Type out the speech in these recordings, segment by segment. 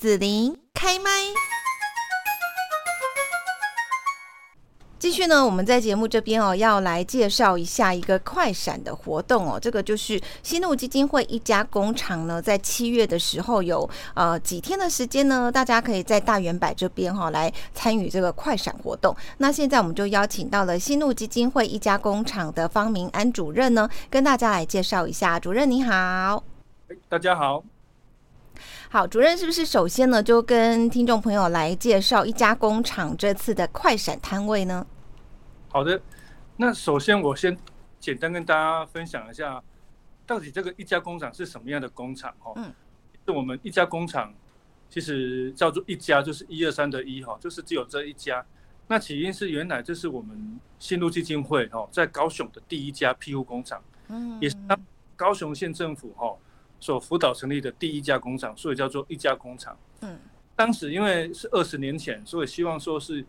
紫琳开麦。继续呢，我们在节目这边哦，要来介绍一下一个快闪的活动哦。这个就是新路基金会一家工厂呢，在七月的时候有呃几天的时间呢，大家可以在大圆柏这边哈来参与这个快闪活动。那现在我们就邀请到了新路基金会一家工厂的方明安主任呢，跟大家来介绍一下。主任你好，大家好。好，主任是不是首先呢，就跟听众朋友来介绍一家工厂这次的快闪摊位呢？好的，那首先我先简单跟大家分享一下，到底这个一家工厂是什么样的工厂？哈，嗯，是我们一家工厂，其实叫做一家，就是一二三的一哈，就是只有这一家。那起因是原来这是我们新路基金会哈，在高雄的第一家庇护工厂，嗯，也是高雄县政府哈。所辅导成立的第一家工厂，所以叫做一家工厂。嗯，当时因为是二十年前，所以希望说是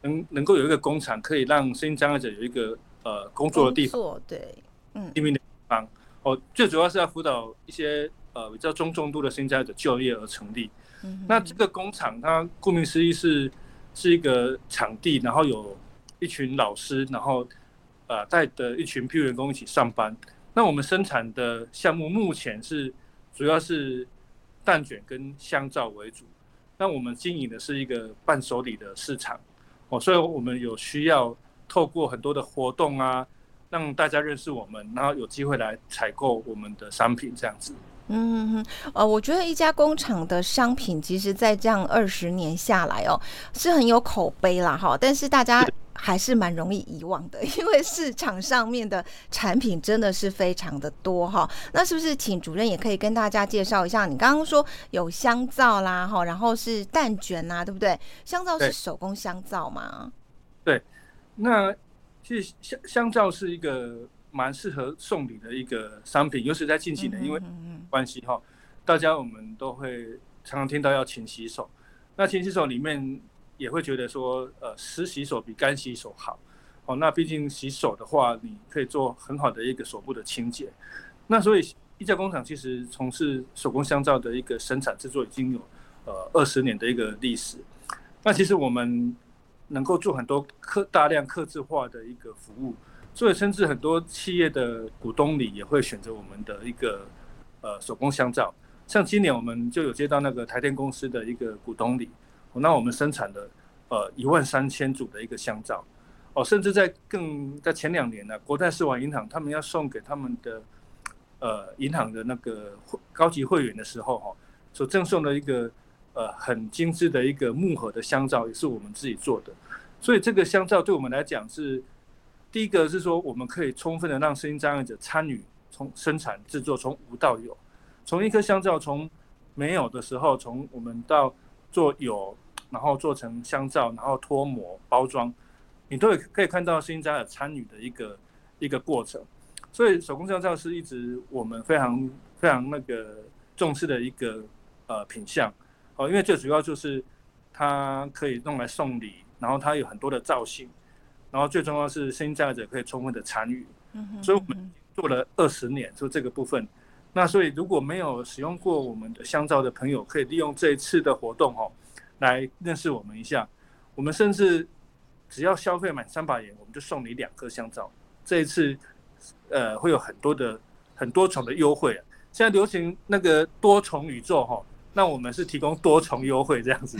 能能够有一个工厂，可以让身心障碍者有一个呃工作的地方。对，嗯，地名的地方。哦，最主要是要辅导一些呃比较中重度的身心障碍者就业而成立。嗯，那这个工厂它顾名思义是是一个场地，然后有一群老师，然后呃带的一群庇护员工一起上班。那我们生产的项目目前是主要是蛋卷跟香皂为主，那我们经营的是一个伴手礼的市场哦，所以我们有需要透过很多的活动啊，让大家认识我们，然后有机会来采购我们的商品这样子。嗯，呃，我觉得一家工厂的商品，其实在这样二十年下来哦，是很有口碑啦，哈，但是大家。还是蛮容易遗忘的，因为市场上面的产品真的是非常的多哈。那是不是请主任也可以跟大家介绍一下？你刚刚说有香皂啦，哈，然后是蛋卷呐，对不对？香皂是手工香皂吗？对，那其实香香皂是一个蛮适合送礼的一个商品，尤其在近几年，因为关系哈，大家我们都会常常听到要勤洗手。那勤洗手里面。也会觉得说，呃，湿洗手比干洗手好，哦，那毕竟洗手的话，你可以做很好的一个手部的清洁。那所以一家工厂其实从事手工香皂的一个生产制作已经有呃二十年的一个历史。那其实我们能够做很多客大量客制化的一个服务，所以甚至很多企业的股东里也会选择我们的一个呃手工香皂。像今年我们就有接到那个台电公司的一个股东礼。那我们生产的呃一万三千组的一个香皂，哦，甚至在更在前两年呢，国泰世华银行他们要送给他们的呃银行的那个高级会员的时候哈，所赠送的一个呃很精致的一个木盒的香皂，也是我们自己做的。所以这个香皂对我们来讲是第一个是说，我们可以充分的让声音障碍者参与从生产制作，从无到有，从一颗香皂从没有的时候，从我们到做有。然后做成香皂，然后脱模包装，你都有可以看到新家的参与的一个一个过程。所以手工香皂是一直我们非常非常那个重视的一个呃品相哦，因为最主要就是它可以用来送礼，然后它有很多的造型，然后最重要是新家者可以充分的参与。所以我们做了二十年，就这个部分。那所以如果没有使用过我们的香皂的朋友，可以利用这一次的活动哦。来认识我们一下，我们甚至只要消费满三百元，我们就送你两颗香皂。这一次，呃，会有很多的很多重的优惠！现在流行那个多重宇宙哈，那我们是提供多重优惠这样子。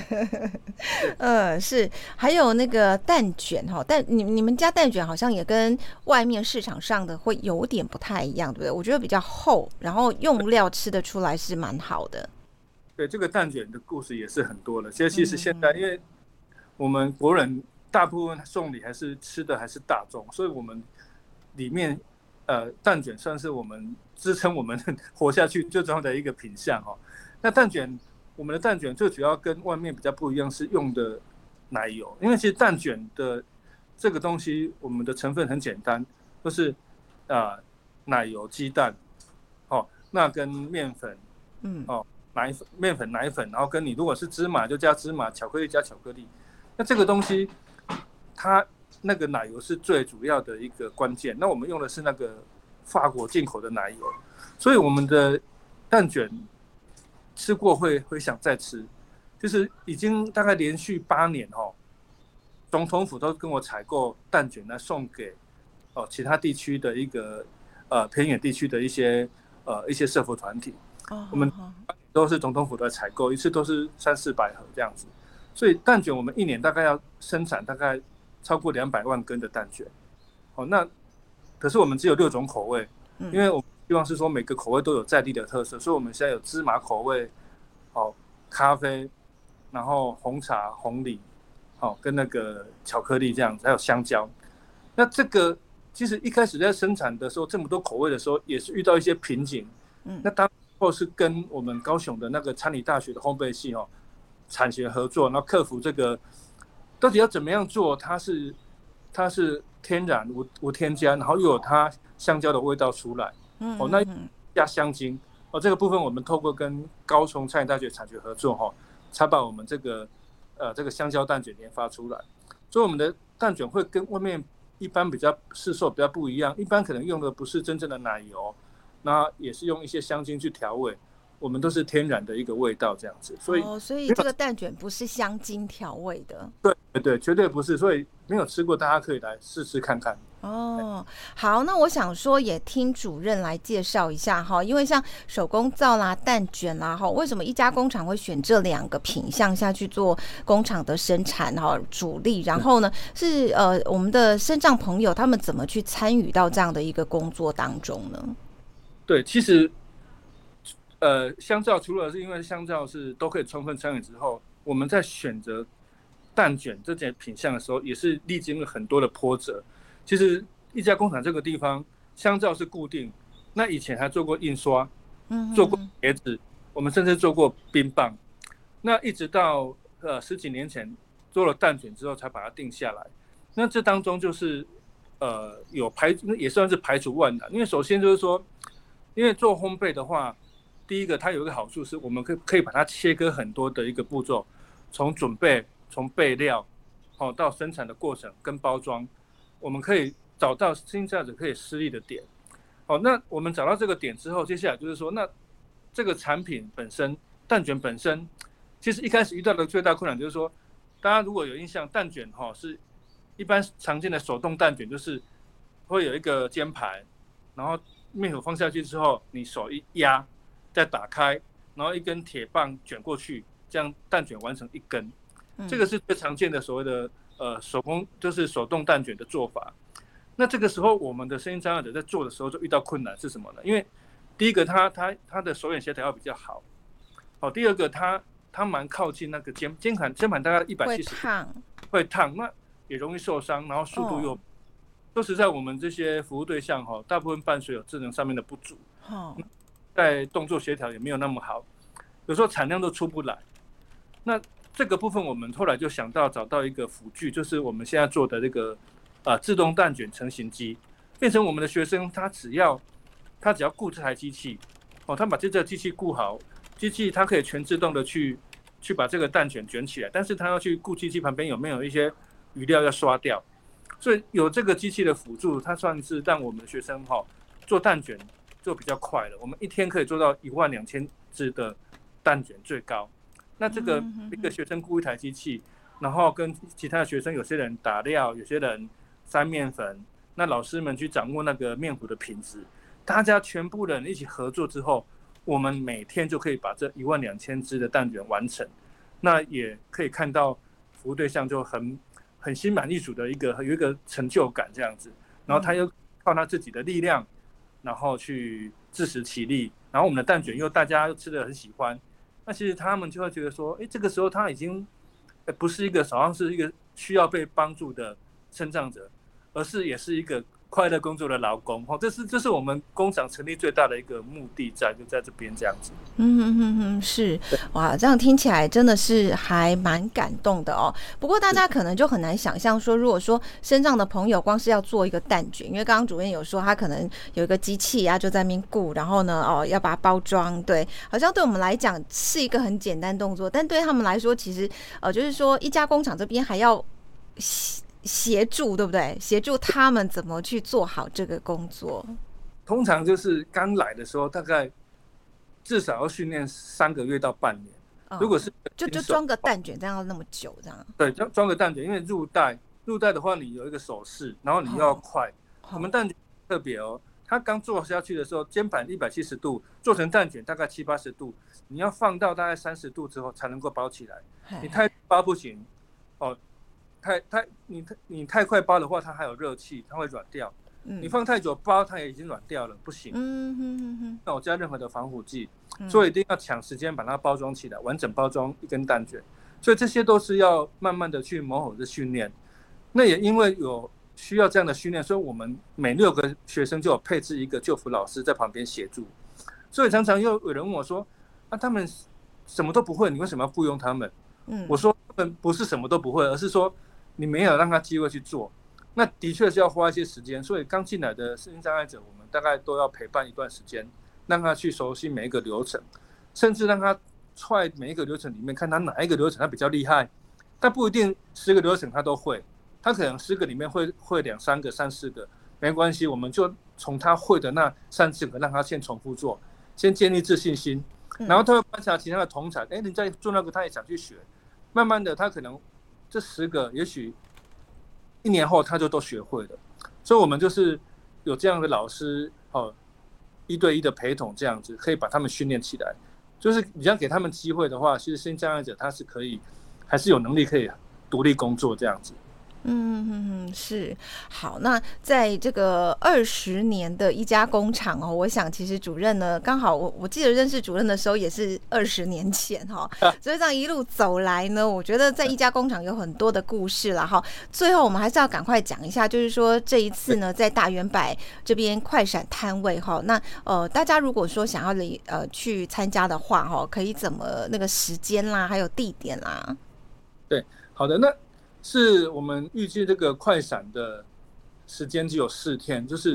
呃，是，还有那个蛋卷哈，但你你们家蛋卷好像也跟外面市场上的会有点不太一样，对不对？我觉得比较厚，然后用料吃得出来是蛮好的。对这个蛋卷的故事也是很多了。其实，其实现在，因为我们国人大部分送礼还是吃的还是大众，所以我们里面呃蛋卷算是我们支撑我们 活下去最重要的一个品相哦。那蛋卷，我们的蛋卷最主要跟外面比较不一样，是用的奶油。因为其实蛋卷的这个东西，我们的成分很简单，就是啊奶油、鸡蛋，哦，那跟面粉，嗯，哦。奶粉、面粉、奶粉，然后跟你如果是芝麻就加芝麻，巧克力加巧克力。那这个东西，它那个奶油是最主要的一个关键。那我们用的是那个法国进口的奶油，所以我们的蛋卷吃过会会想再吃。就是已经大概连续八年哦，总统府都跟我采购蛋卷来送给哦其他地区的一个呃偏远地区的一些呃一些社福团体。哦，我们都是总统府的采购，一次都是三四百盒这样子，所以蛋卷我们一年大概要生产大概超过两百万根的蛋卷。哦，那可是我们只有六种口味，因为我希望是说每个口味都有在地的特色，所以我们现在有芝麻口味，哦，咖啡，然后红茶、红梨，好跟那个巧克力这样子，还有香蕉。那这个其实一开始在生产的时候，这么多口味的时候，也是遇到一些瓶颈。嗯，那当或是跟我们高雄的那个餐理大学的烘焙系哦，产学合作，然后克服这个到底要怎么样做？它是它是。天然无无添加，然后又有它香蕉的味道出来，哦，那加香精，哦，这个部分我们透过跟高雄餐饮大学产学合作，哈，才把我们这个呃这个香蕉蛋卷研发出来。所以我们的蛋卷会跟外面一般比较市售比较不一样，一般可能用的不是真正的奶油，那也是用一些香精去调味。我们都是天然的一个味道这样子，所以哦，所以这个蛋卷不是香精调味的，对对，绝对不是。所以没有吃过，大家可以来试试看看。哦，好，那我想说也听主任来介绍一下哈，因为像手工皂啦、蛋卷啦哈，为什么一家工厂会选这两个品相下去做工厂的生产哈主力？然后呢，是呃我们的生障朋友他们怎么去参与到这样的一个工作当中呢？对，其实。呃，香皂除了是因为香皂是都可以充分参与之后，我们在选择蛋卷这件品相的时候，也是历经了很多的波折。其实一家工厂这个地方，香皂是固定，那以前还做过印刷，嗯，做过鞋子，我们甚至做过冰棒。那一直到呃十几年前做了蛋卷之后，才把它定下来。那这当中就是呃有排，也算是排除万难。因为首先就是说，因为做烘焙的话。第一个，它有一个好处是，我们可可以把它切割很多的一个步骤，从准备、从备料，哦，到生产的过程跟包装，我们可以找到新价值可以施力的点。好，那我们找到这个点之后，接下来就是说，那这个产品本身，蛋卷本身，其实一开始遇到的最大困难就是说，大家如果有印象，蛋卷哈是一般常见的手动蛋卷，就是会有一个煎盘，然后面粉放下去之后，你手一压。再打开，然后一根铁棒卷过去，这样蛋卷完成一根。这个是最常见的所谓的呃手工，就是手动蛋卷的做法。那这个时候，我们的声音障碍者在做的时候就遇到困难是什么呢？因为第一个，他他他的手眼协调要比较好。好，第二个，他他蛮靠近那个肩肩盘，肩盘大概一百七十，会烫，会烫，那也容易受伤，然后速度又，说实在，我们这些服务对象哈，大部分伴随有智能上面的不足。好。在动作协调也没有那么好，有时候产量都出不来。那这个部分我们后来就想到找到一个辅具，就是我们现在做的这个啊自动蛋卷成型机，变成我们的学生他只要他只要顾这台机器哦，他把这个机器顾好，机器它可以全自动的去去把这个蛋卷卷起来，但是他要去顾机器旁边有没有一些余料要刷掉，所以有这个机器的辅助，它算是让我们的学生哈做蛋卷。就比较快了，我们一天可以做到一万两千只的蛋卷最高。那这个一个学生雇一台机器，然后跟其他的学生，有些人打料，有些人筛面粉，那老师们去掌握那个面糊的品质，大家全部人一起合作之后，我们每天就可以把这一万两千只的蛋卷完成。那也可以看到服务对象就很很心满意足的一个有一个成就感这样子，然后他又靠他自己的力量。然后去自食其力，然后我们的蛋卷又大家又吃的很喜欢，那其实他们就会觉得说，哎，这个时候他已经，不是一个好像是一个需要被帮助的生长者，而是也是一个。快乐工作的劳工，哦，这是这是我们工厂成立最大的一个目的，在就在这边这样子。嗯哼哼哼，是哇，这样听起来真的是还蛮感动的哦。不过大家可能就很难想象说，如果说身障的朋友光是要做一个蛋卷，因为刚刚主任有说他可能有一个机器啊，就在那边雇，然后呢，哦，要把它包装，对，好像对我们来讲是一个很简单动作，但对他们来说，其实呃，就是说一家工厂这边还要。协助对不对？协助他们怎么去做好这个工作？通常就是刚来的时候，大概至少要训练三个月到半年。如果是就就装个蛋卷，这样要那么久这样？对，装装个蛋卷，因为入袋入袋的话，你有一个手势，然后你要快。我们蛋卷特别哦，它刚做下去的时候，肩膀一百七十度，做成蛋卷大概七八十度，你要放到大概三十度之后才能够包起来。你太包不行哦，太太你太你太快包的话，它还有热气，它会软掉。你放太久包，它也已经软掉了，不行。嗯哼哼哼。那我加任何的防腐剂，所以一定要抢时间把它包装起来，完整包装一根蛋卷。所以这些都是要慢慢的去磨合的训练。那也因为有需要这样的训练，所以我们每六个学生就有配置一个救辅老师在旁边协助。所以常常又有人问我说：“啊，他们什么都不会，你为什么要雇佣他们？”嗯，我说他们不是什么都不会，而是说你没有让他机会去做。那的确是要花一些时间，所以刚进来的身心障碍者，我们大概都要陪伴一段时间，让他去熟悉每一个流程，甚至让他踹每一个流程里面，看他哪一个流程他比较厉害。但不一定十个流程他都会，他可能十个里面会会两三个、三四个，没关系，我们就从他会的那三四个让他先重复做，先建立自信心，然后他会观察其他的同才，哎，你在做那个，他也想去学，慢慢的他可能这十个也许。一年后他就都学会了，所以我们就是有这样的老师哦，一对一的陪同这样子，可以把他们训练起来。就是你要给他们机会的话，其实新障碍者他是可以，还是有能力可以独立工作这样子。嗯嗯嗯，是好。那在这个二十年的一家工厂哦，我想其实主任呢，刚好我我记得认识主任的时候也是二十年前哈，所以这样一路走来呢，我觉得在一家工厂有很多的故事了哈。最后我们还是要赶快讲一下，就是说这一次呢，在大圆柏这边快闪摊位哈，那呃大家如果说想要离呃去参加的话哈，可以怎么那个时间啦，还有地点啦？对，好的那。是我们预计这个快闪的时间只有四天，就是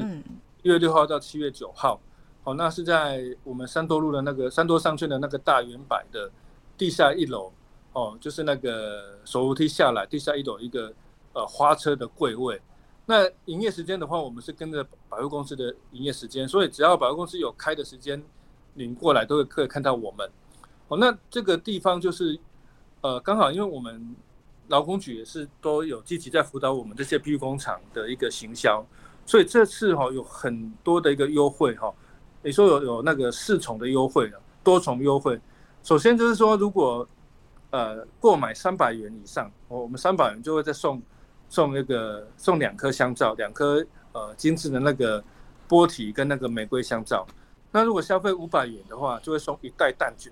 一月六号到七月九号。好，那是在我们三多路的那个三多商圈的那个大圆柏的地下一楼。哦，就是那个手扶梯下来，地下一楼一个呃花车的柜位。那营业时间的话，我们是跟着百货公司的营业时间，所以只要百货公司有开的时间，您过来都会可以看到我们。哦，那这个地方就是呃刚好因为我们。劳工局也是都有积极在辅导我们这些 PU 工厂的一个行销，所以这次哈有很多的一个优惠哈，你说有有那个四重的优惠了，多重优惠。首先就是说，如果呃购买三百元以上，我们三百元就会再送送那个送两颗香皂，两颗呃精致的那个波体跟那个玫瑰香皂。那如果消费五百元的话，就会送一袋蛋卷。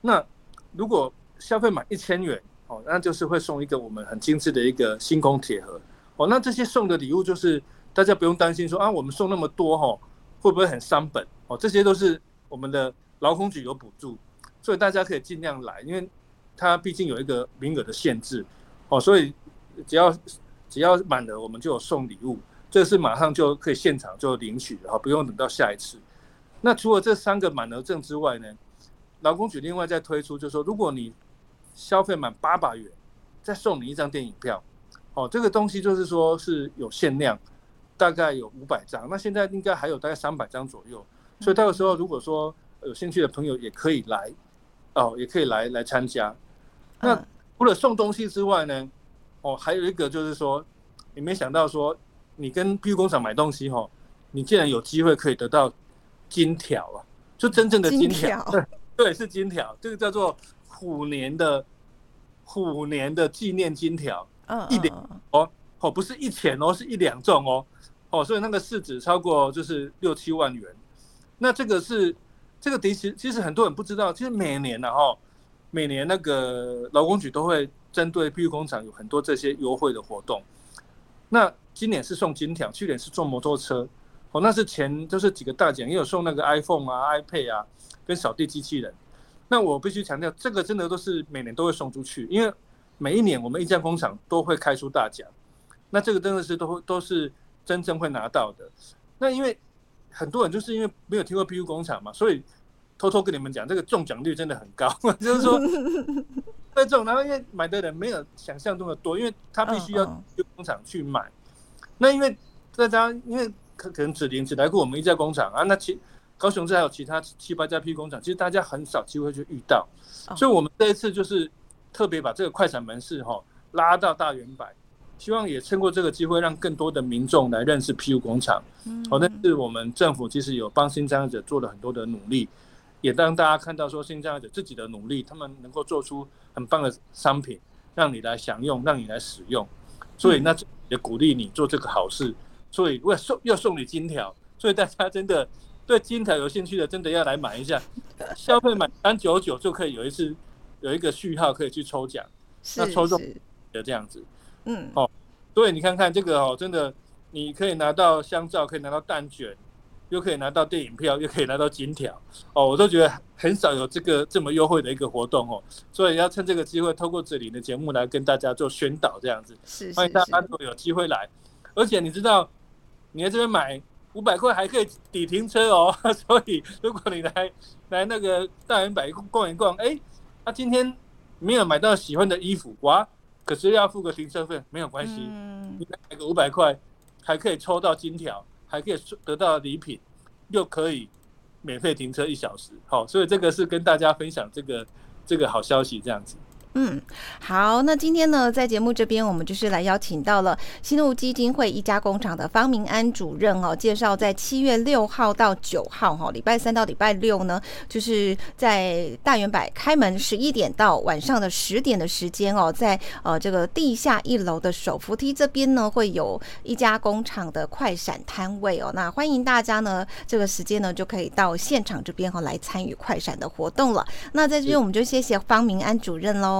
那如果消费满一千元，哦，那就是会送一个我们很精致的一个星空铁盒。哦，那这些送的礼物就是大家不用担心说啊，我们送那么多哈，会不会很伤本？哦，这些都是我们的劳工局有补助，所以大家可以尽量来，因为它毕竟有一个名额的限制。哦，所以只要只要满了，我们就有送礼物，这是马上就可以现场就领取的哈，不用等到下一次。那除了这三个满额证之外呢，劳工局另外再推出，就是说如果你消费满八百元，再送你一张电影票。哦，这个东西就是说是有限量，大概有五百张。那现在应该还有大概三百张左右，所以到时候如果说有兴趣的朋友也可以来，哦，也可以来来参加。那除了送东西之外呢，哦，还有一个就是说，你没想到说你跟 U 工厂买东西哈，你竟然有机会可以得到金条啊，就真正的金条，对 对，是金条，这个叫做。虎年的虎年的纪念金条，一两哦哦，不是一钱哦，是一两重哦哦，所以那个市值超过就是六七万元。那这个是这个其实其实很多人不知道，其实每年呢哈，每年那个劳工局都会针对碧玉工厂有很多这些优惠的活动。那今年是送金条，去年是送摩托车哦，那是前就是几个大奖，也有送那个 iPhone 啊、iPad 啊，跟扫地机器人。那我必须强调，这个真的都是每年都会送出去，因为每一年我们一家工厂都会开出大奖，那这个真的是都会都是真正会拿到的。那因为很多人就是因为没有听过 PU 工厂嘛，所以偷偷跟你们讲，这个中奖率真的很高，就是说 会中，然后因为买的人没有想象中的多，因为他必须要去工厂去买。那因为大家因为可可能只领只来过我们一家工厂啊，那其高雄市还有其他七八家 P 工厂，其实大家很少机会去遇到，所以我们这一次就是特别把这个快闪门市哈拉到大圆柏，希望也趁过这个机会，让更多的民众来认识 PU 工厂。好，但是我们政府其实有帮新障碍者做了很多的努力，也让大家看到说新障碍者自己的努力，他们能够做出很棒的商品，让你来享用，让你来使用。所以那也鼓励你做这个好事。所以为送又送你金条，所以大家真的对金条有兴趣的，真的要来买一下。消费满三九九就可以有一次有一个序号可以去抽奖，那抽中的这样子。嗯，哦，所以你看看这个哦，真的，你可以拿到香皂，可以拿到蛋卷，又可以拿到电影票，又可以拿到金条，哦，我都觉得很少有这个这么优惠的一个活动哦，所以要趁这个机会，透过这里的节目来跟大家做宣导，这样子，欢迎大家都有机会来，而且你知道，你在这边买五百块还可以抵停车哦，所以如果你来来那个大圆百逛一逛，哎，他今天没有买到喜欢的衣服，哇！可是要付个停车费，没有关系，你买个五百块，还可以抽到金条，还可以得到礼品，又可以免费停车一小时。好，所以这个是跟大家分享这个这个好消息，这样子。嗯，好，那今天呢，在节目这边，我们就是来邀请到了新路基金会一家工厂的方明安主任哦，介绍在七月六号到九号哈，礼拜三到礼拜六呢，就是在大圆柏开门十一点到晚上的十点的时间哦，在呃这个地下一楼的手扶梯这边呢，会有一家工厂的快闪摊位哦，那欢迎大家呢，这个时间呢就可以到现场这边哈来参与快闪的活动了。那在这边我们就谢谢方明安主任喽。